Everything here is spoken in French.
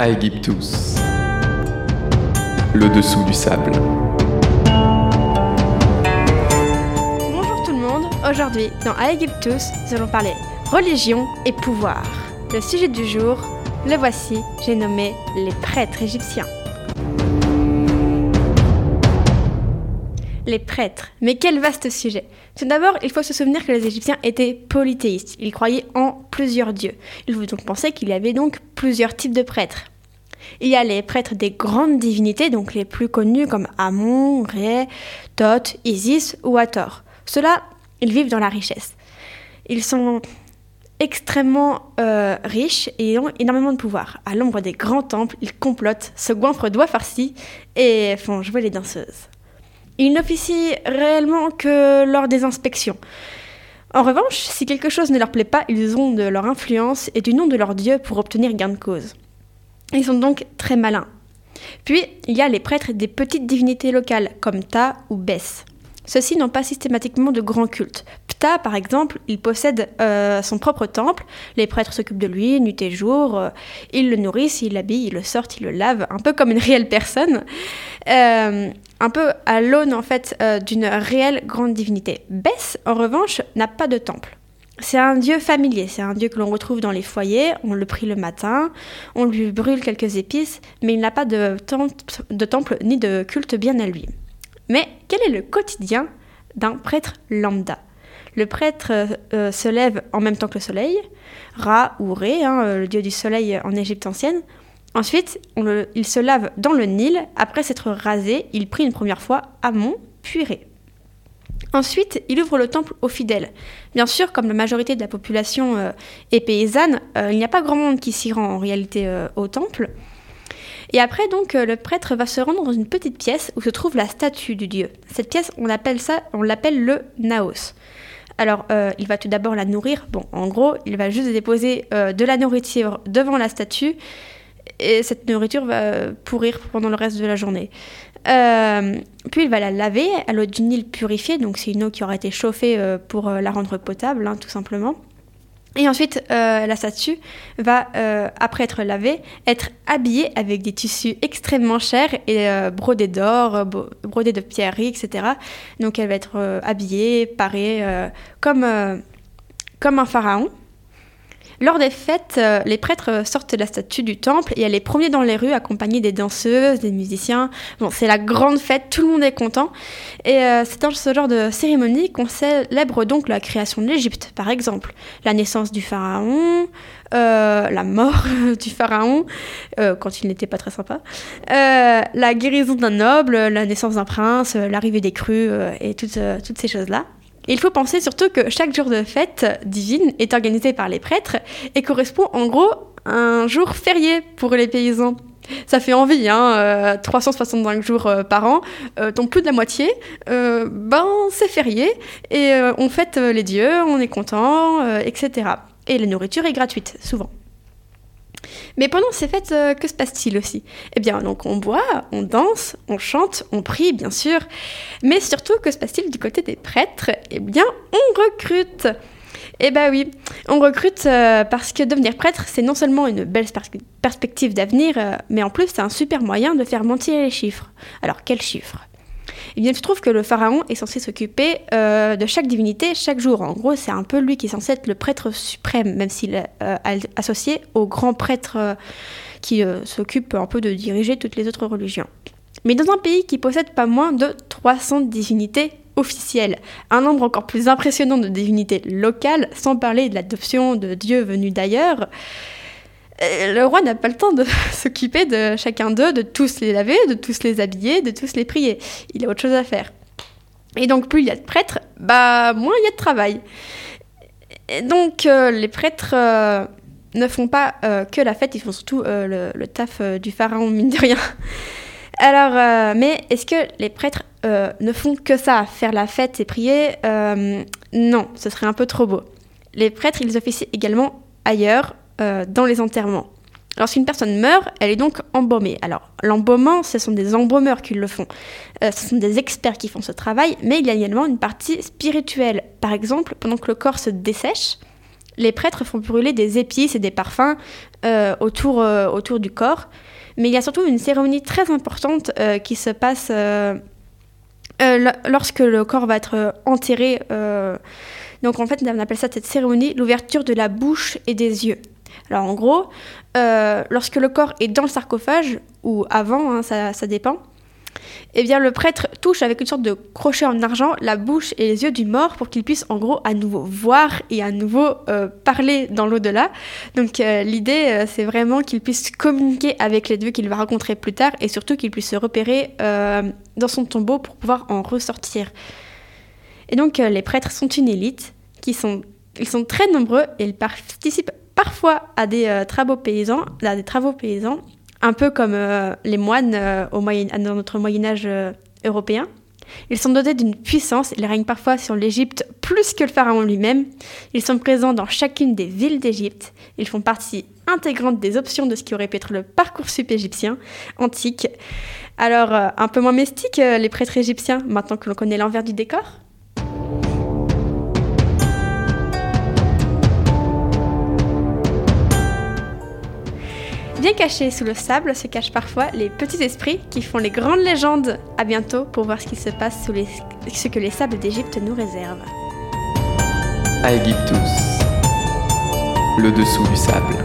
Aegyptus. Le dessous du sable. Bonjour tout le monde, aujourd'hui dans Aegyptus, nous allons parler religion et pouvoir. Le sujet du jour, le voici, j'ai nommé les prêtres égyptiens. Les prêtres. Mais quel vaste sujet. Tout d'abord, il faut se souvenir que les Égyptiens étaient polythéistes. Ils croyaient en plusieurs dieux. Il faut donc penser qu'il y avait donc plusieurs types de prêtres. Il y a les prêtres des grandes divinités, donc les plus connus comme Amon, Ré, Thoth, Isis ou Hathor. Ceux-là, ils vivent dans la richesse. Ils sont extrêmement euh, riches et ont énormément de pouvoir. À l'ombre des grands temples, ils complotent, se goinfrent doigts farcis et font jouer les danseuses. Ils n'officient réellement que lors des inspections. En revanche, si quelque chose ne leur plaît pas, ils ont de leur influence et du nom de leur dieu pour obtenir gain de cause. Ils sont donc très malins. Puis, il y a les prêtres des petites divinités locales, comme Ta ou Bess. Ceux-ci n'ont pas systématiquement de grands cultes. Ptah, par exemple, il possède euh, son propre temple. Les prêtres s'occupent de lui nuit et jour. Euh, ils le nourrissent, ils l'habillent, ils le sortent, ils le lavent, un peu comme une réelle personne. Euh, un peu à l'aune, en fait, d'une réelle grande divinité. Bess, en revanche, n'a pas de temple. C'est un dieu familier, c'est un dieu que l'on retrouve dans les foyers, on le prie le matin, on lui brûle quelques épices, mais il n'a pas de temple ni de culte bien à lui. Mais quel est le quotidien d'un prêtre lambda? Le prêtre euh, se lève en même temps que le soleil, Ra ou Ré, hein, euh, le dieu du soleil en Égypte ancienne. Ensuite, il se lave dans le Nil. Après s'être rasé, il prie une première fois Amon, puis Ré. Ensuite, il ouvre le temple aux fidèles. Bien sûr, comme la majorité de la population euh, est paysanne, il n'y a pas grand monde qui s'y rend en réalité au temple. Et après, donc, euh, le prêtre va se rendre dans une petite pièce où se trouve la statue du dieu. Cette pièce, on l'appelle on l'appelle le naos. Alors, euh, il va tout d'abord la nourrir. Bon, en gros, il va juste déposer euh, de la nourriture devant la statue et cette nourriture va pourrir pendant le reste de la journée. Puis il va la laver à l'eau du Nil purifiée, donc c'est une eau qui aura été chauffée pour la rendre potable, hein, tout simplement. Et ensuite, euh, la statue va, euh, après être lavée, être habillée avec des tissus extrêmement chers et euh, brodés d'or, brodés de pierreries, etc. Donc elle va être habillée, parée, comme, comme un pharaon. Lors des fêtes, euh, les prêtres sortent de la statue du temple et elle est promenée dans les rues accompagnée des danseuses, des musiciens. Bon, c'est la grande fête, tout le monde est content. Et euh, c'est dans ce genre de cérémonie qu'on célèbre donc la création de l'Égypte, par exemple. La naissance du pharaon, euh, la mort du pharaon, quand il n'était pas très sympa, la guérison d'un noble, la naissance d'un prince, l'arrivée des crues et toutes, toutes ces choses-là il faut penser surtout que chaque jour de fête divine est organisé par les prêtres et correspond en gros à un jour férié pour les paysans. Ça fait envie, hein, 365 euh, jours euh, par an, euh, donc plus de la moitié, ben c'est férié, et on fête les dieux, on est content, etc. Et la nourriture est gratuite, souvent. Mais pendant ces fêtes, euh, que se passe-t-il aussi? Eh bien, donc on boit, on danse, on chante, on prie, bien sûr. Mais surtout, que se passe-t-il du côté des prêtres? Eh bien, on recrute eh bien oui, on recrute euh, parce que devenir prêtre, c'est non seulement une belle perspective d'avenir, euh, mais en plus c'est un super moyen de faire mentir les chiffres. Alors quels chiffres? Eh bien, tu trouves que le pharaon est censé s'occuper euh, de chaque divinité chaque jour. En gros, c'est un peu lui qui est censé être le prêtre suprême, même s'il est euh, associé au grand prêtre euh, qui s'occupe un peu de diriger toutes les autres religions. Mais dans un pays qui possède pas moins de 300 divinités officielles, un nombre encore plus impressionnant de divinités locales, sans parler de l'adoption de dieux venus d'ailleurs, euh, le roi n'a pas le temps de s'occuper de chacun d'eux, de tous les laver, de tous les habiller, de tous les prier. Il a autre chose à faire. Et donc plus il y a de prêtres, bah moins il y a de travail. donc euh, les prêtres euh, ne font pas que la fête, ils font surtout le, le, taf du pharaon, mine de rien. Alors, mais est-ce que les prêtres ne font que ça, faire la fête et prier Non, ce serait un peu trop beau. Les prêtres, ils officient également ailleurs, euh, dans les enterrements. Lorsqu'une personne meurt, elle est donc embaumée. Alors, l'embaumement, ce sont des embaumeurs qui le font. Euh, ce sont des experts qui font ce travail, mais il y a également une partie spirituelle. Par exemple, pendant que le corps se dessèche, les prêtres font brûler des épices et des parfums euh, autour, autour du corps. Mais il y a surtout une cérémonie très importante qui se passe lorsque le corps va être enterré. donc en fait, on appelle ça cette cérémonie l'ouverture de la bouche et des yeux. Alors en gros, lorsque le corps est dans le sarcophage, ou avant, hein, ça, dépend, eh bien, le prêtre touche avec une sorte de crochet en argent la bouche et les yeux du mort pour qu'il puisse en gros à nouveau voir et à nouveau euh, parler dans l'au-delà. Donc euh, l'idée, euh, c'est vraiment qu'il puisse communiquer avec les dieux qu'il va rencontrer plus tard et surtout qu'il puisse se repérer dans son tombeau pour pouvoir en ressortir. Et donc les prêtres sont une élite qui ils sont très nombreux et ils participent parfois à des travaux paysans, à des travaux paysans un peu comme euh, les moines euh, au moyen, dans notre Moyen Âge euh, européen. Ils sont dotés d'une puissance, ils règnent parfois sur l'Égypte plus que le pharaon lui-même. Ils sont présents dans chacune des villes d'Égypte. Ils font partie intégrante des options de ce qui aurait pu être le parcours sup égyptien antique. Alors, un peu moins mystique, les prêtres égyptiens, maintenant que l'on connaît l'envers du décor Bien cachés sous le sable se cachent parfois les petits esprits qui font les grandes légendes. À bientôt pour voir ce qui se passe sous ce que les sables d'Égypte nous réservent. Aegyptus, le dessous du sable.